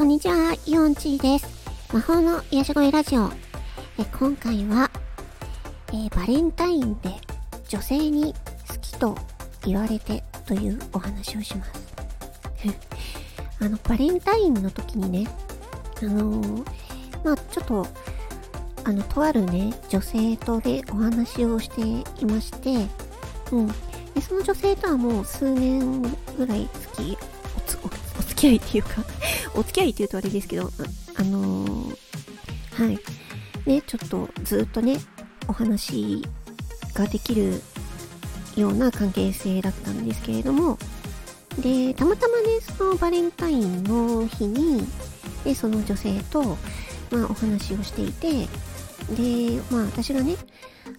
こんにちは、イオンチーです。魔法の癒し声ラジオ。え今回は、えーバレンタインで女性に好きと言われてというお話をします。あの、バレンタインの時にね、あのーまあちょっと、あの、とあるね、女性とでお話をしていまして、うん。で、その女性とはもう数年ぐらい付き、付き合いっていうか、お付き合いって言うとあれですけど、ああのーはい。ね、ちょっとずっとね、お話ができるような関係性だったんですけれども、で、たまたまね、そのバレンタインの日に、で、その女性と、まあ、お話をしていて、で、まあ、私がね、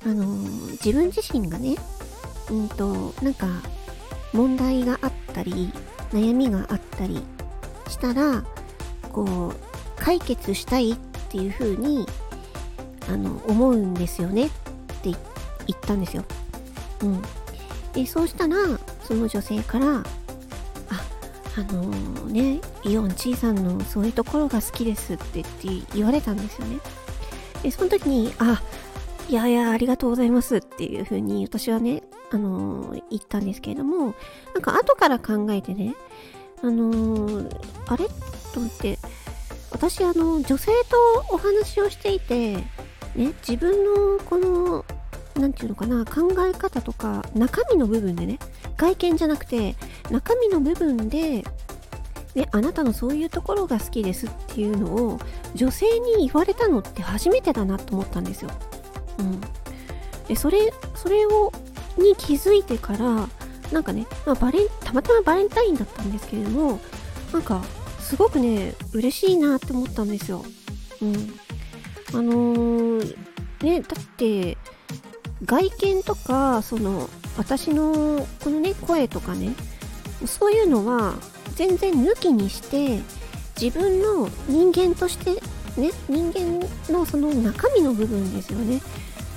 あのー自分自身がね、うんと、なんか、問題があったり、悩みがあったりしたら、こう、解決したいっていう風に、あの、思うんですよねって言ったんですよ。うん。で、そうしたら、その女性から、あ、あのね、イオンちいさんのそういうところが好きですって言って言われたんですよね。で、その時に、あ、いやいや、ありがとうございますっていう風に私はね、あのー言ったんですけれども、なんか後から考えてね、あのーあれ？と思って、私あの、女性とお話をしていて、ね、自分のこの、なんていうのかな、考え方とか、中身の部分でね、外見じゃなくて、中身の部分で、ね、あなたのそういうところが好きですっていうのを、女性に言われたのって初めてだなと思ったんですよ。うん。で、それ、それを、に気づいてから、なんかね、まあ、バレン、たまたまバレンタインだったんですけれども、なんか、すごくね、嬉しいなって思ったんですよ。うん。あのー、ね、だって、外見とか、その、私の、このね、声とかね、そういうのは、全然抜きにして、自分の人間として、ね、人間のその中身の部分ですよね。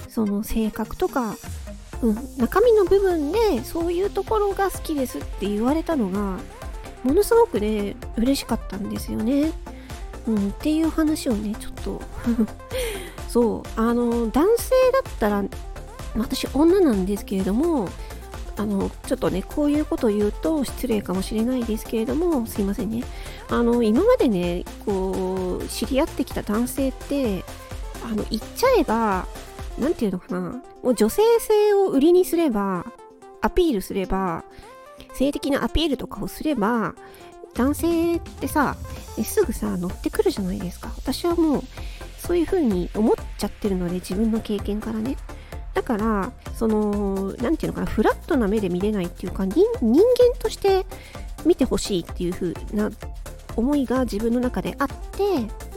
その性格とか、うん、中身の部分でそういうところが好きですって言われたのが、ものすごくね、嬉しかったんですよね。うん、っていう話をね、ちょっと、そう、あの、男性だったら、私女なんですけれども、あの、ちょっとね、こういうことを言うと失礼かもしれないですけれども、すいませんね。あの、今までね、こう、知り合ってきた男性って、あの、言っちゃえば、なんていうのかな、もう女性性を売りにすれば、アピールすれば、性的なアピールとかをすれば、男性ってさ、すぐさ、乗ってくるじゃないですか。私はもう、そういう風に思っちゃってるので、自分の経験からね。だから、その、なんていうのかな、フラットな目で見れないっていうか、人人間として見てほしいっていう風な思いが自分の中であって、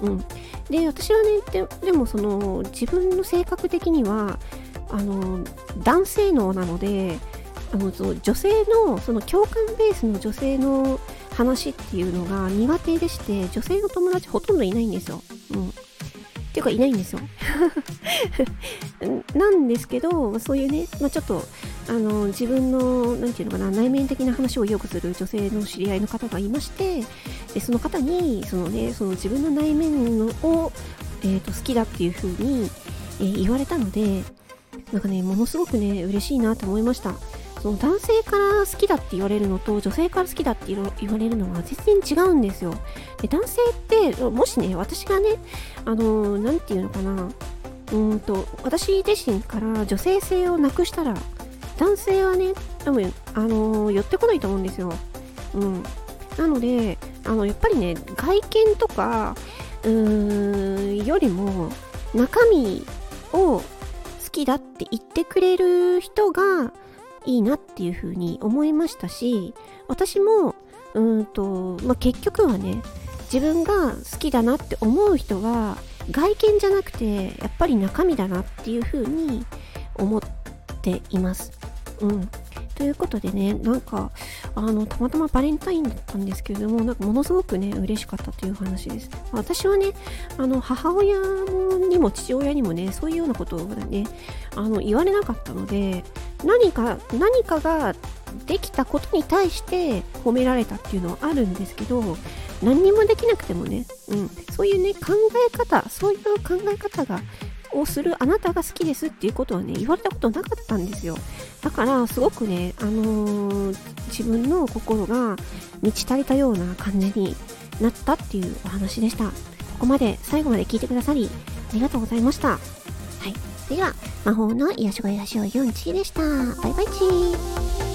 うん。で、私はね、でもその、自分の性格的には、あの、男性脳なので、あの、その女性の、その共感ベースの女性の話っていうのが苦手でして、女性の友達ほとんどいないんですよ。うん。っていうか、いないんですよ。なんですけど、そういうね、まあ、ちょっと、あの、自分の、なんていうのかな、内面的な話をよくする女性の知り合いの方がいまして、で、その方に、そのね、その自分の内面を、えっ、と、好きだっていう風に、えー言われたので、なんかね、ものすごくね、嬉しいなと思いました。その男性から好きだって言われるのと女性から好きだって言われるのは全然違うんですよ。で、男性って、もしね、私がね、あのーていうのかな、うんと、私自身から女性性をなくしたら、男性はね、多分、あのー寄ってこないと思うんですよ。うん。なので、あの、やっぱりね、外見とか、うーん、よりも、中身を好きだって言ってくれる人がいいなっていうふうに思いましたし、私も、うんと、まあ、結局はね、自分が好きだなって思う人は、外見じゃなくて、やっぱり中身だなっていうふうに思っています。うん。ということでね、なんか、あの、たまたまバレンタインだったんですけれども、なんかものすごくね、嬉しかったという話です。私はね、あの、母親にも父親にもね、そういうようなことをね、あの、言われなかったので、何か、何かができたことに対して褒められたっていうのはあるんですけど、何にもできなくてもね、うん、そういうね、考え方、そういう考え方が、をするあなたが好きですっていうことはね、言われたことなかったんですよ。だから、すごくね、あのー、自分の心が満ち足りたような感じになったっていうお話でした。ここまで最後まで聞いてくださり、ありがとうございました。はい。では、魔法の癒し声ラジオ4チでした。バイバイチー。